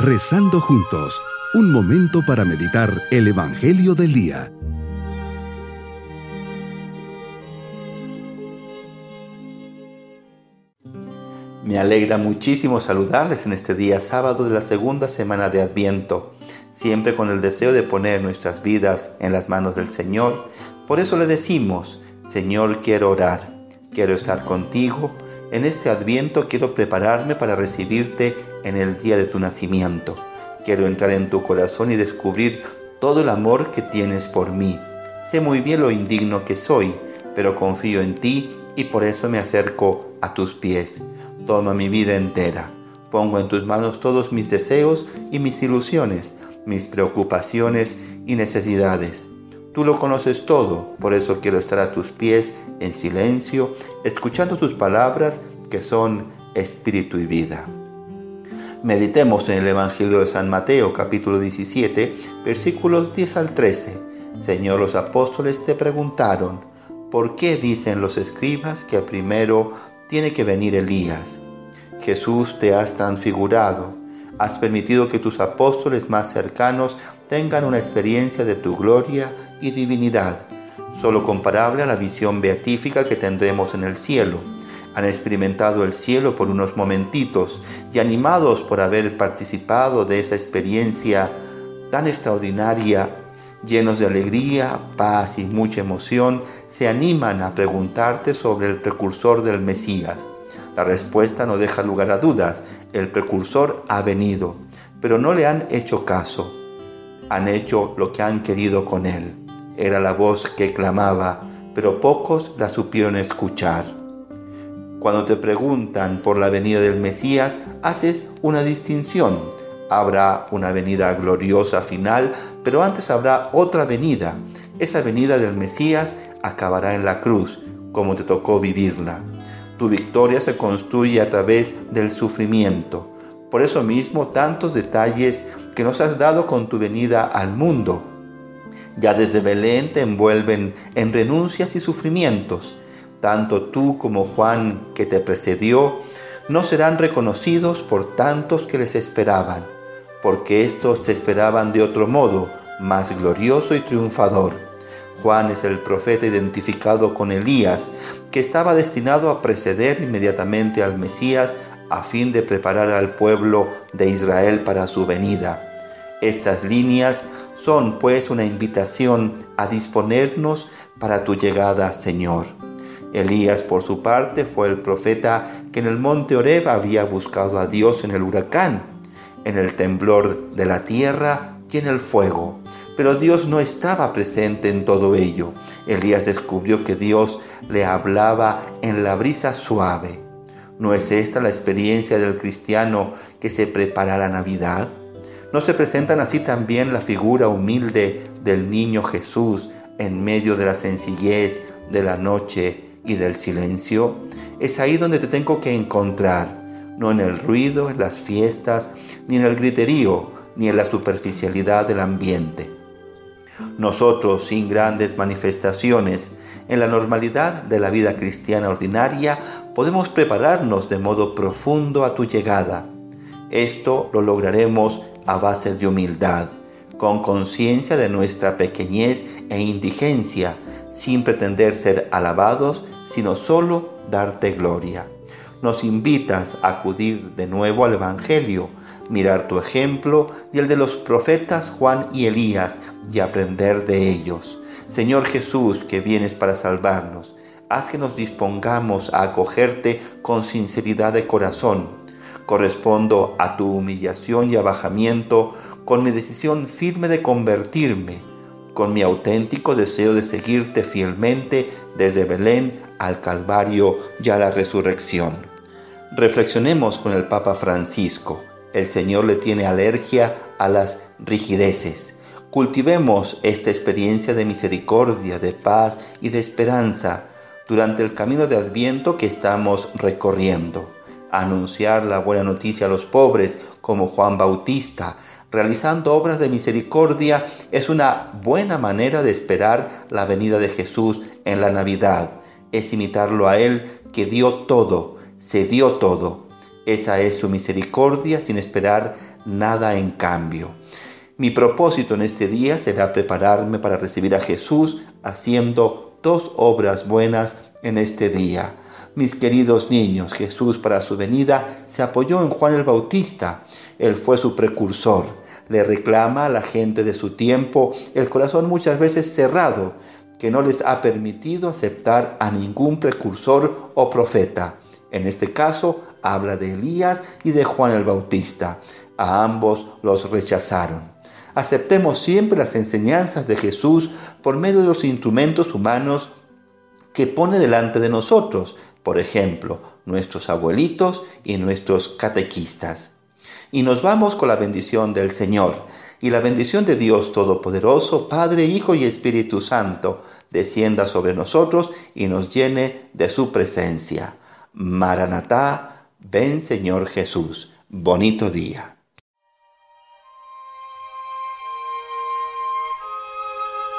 Rezando juntos, un momento para meditar el Evangelio del Día. Me alegra muchísimo saludarles en este día sábado de la segunda semana de Adviento, siempre con el deseo de poner nuestras vidas en las manos del Señor. Por eso le decimos, Señor, quiero orar, quiero estar contigo. En este Adviento quiero prepararme para recibirte en el día de tu nacimiento. Quiero entrar en tu corazón y descubrir todo el amor que tienes por mí. Sé muy bien lo indigno que soy, pero confío en ti y por eso me acerco a tus pies. Toma mi vida entera. Pongo en tus manos todos mis deseos y mis ilusiones, mis preocupaciones y necesidades. Tú lo conoces todo, por eso quiero estar a tus pies en silencio, escuchando tus palabras que son espíritu y vida. Meditemos en el Evangelio de San Mateo capítulo 17 versículos 10 al 13. Señor, los apóstoles te preguntaron, ¿por qué dicen los escribas que primero tiene que venir Elías? Jesús te has transfigurado, has permitido que tus apóstoles más cercanos tengan una experiencia de tu gloria y divinidad, solo comparable a la visión beatífica que tendremos en el cielo. Han experimentado el cielo por unos momentitos y animados por haber participado de esa experiencia tan extraordinaria, llenos de alegría, paz y mucha emoción, se animan a preguntarte sobre el precursor del Mesías. La respuesta no deja lugar a dudas, el precursor ha venido, pero no le han hecho caso, han hecho lo que han querido con él era la voz que clamaba, pero pocos la supieron escuchar. Cuando te preguntan por la venida del Mesías, haces una distinción. Habrá una venida gloriosa final, pero antes habrá otra venida. Esa venida del Mesías acabará en la cruz, como te tocó vivirla. Tu victoria se construye a través del sufrimiento. Por eso mismo tantos detalles que nos has dado con tu venida al mundo ya desde Belén te envuelven en renuncias y sufrimientos. Tanto tú como Juan que te precedió no serán reconocidos por tantos que les esperaban, porque éstos te esperaban de otro modo, más glorioso y triunfador. Juan es el profeta identificado con Elías, que estaba destinado a preceder inmediatamente al Mesías a fin de preparar al pueblo de Israel para su venida. Estas líneas son pues una invitación a disponernos para tu llegada, Señor. Elías, por su parte, fue el profeta que en el monte Oreb había buscado a Dios en el huracán, en el temblor de la tierra y en el fuego. Pero Dios no estaba presente en todo ello. Elías descubrió que Dios le hablaba en la brisa suave. ¿No es esta la experiencia del cristiano que se prepara la Navidad? ¿No se presentan así también la figura humilde del niño Jesús en medio de la sencillez de la noche y del silencio? Es ahí donde te tengo que encontrar, no en el ruido, en las fiestas, ni en el griterío, ni en la superficialidad del ambiente. Nosotros, sin grandes manifestaciones, en la normalidad de la vida cristiana ordinaria, podemos prepararnos de modo profundo a tu llegada. Esto lo lograremos a base de humildad, con conciencia de nuestra pequeñez e indigencia, sin pretender ser alabados, sino solo darte gloria. Nos invitas a acudir de nuevo al Evangelio, mirar tu ejemplo y el de los profetas Juan y Elías y aprender de ellos. Señor Jesús, que vienes para salvarnos, haz que nos dispongamos a acogerte con sinceridad de corazón Correspondo a tu humillación y abajamiento con mi decisión firme de convertirme, con mi auténtico deseo de seguirte fielmente desde Belén al Calvario y a la resurrección. Reflexionemos con el Papa Francisco. El Señor le tiene alergia a las rigideces. Cultivemos esta experiencia de misericordia, de paz y de esperanza durante el camino de Adviento que estamos recorriendo anunciar la buena noticia a los pobres como Juan Bautista, realizando obras de misericordia, es una buena manera de esperar la venida de Jesús en la Navidad. Es imitarlo a Él que dio todo, se dio todo. Esa es su misericordia sin esperar nada en cambio. Mi propósito en este día será prepararme para recibir a Jesús haciendo dos obras buenas en este día. Mis queridos niños, Jesús para su venida se apoyó en Juan el Bautista. Él fue su precursor. Le reclama a la gente de su tiempo el corazón muchas veces cerrado, que no les ha permitido aceptar a ningún precursor o profeta. En este caso, habla de Elías y de Juan el Bautista. A ambos los rechazaron. Aceptemos siempre las enseñanzas de Jesús por medio de los instrumentos humanos que pone delante de nosotros, por ejemplo, nuestros abuelitos y nuestros catequistas. Y nos vamos con la bendición del Señor. Y la bendición de Dios Todopoderoso, Padre, Hijo y Espíritu Santo, descienda sobre nosotros y nos llene de su presencia. Maranatá, ven Señor Jesús. Bonito día.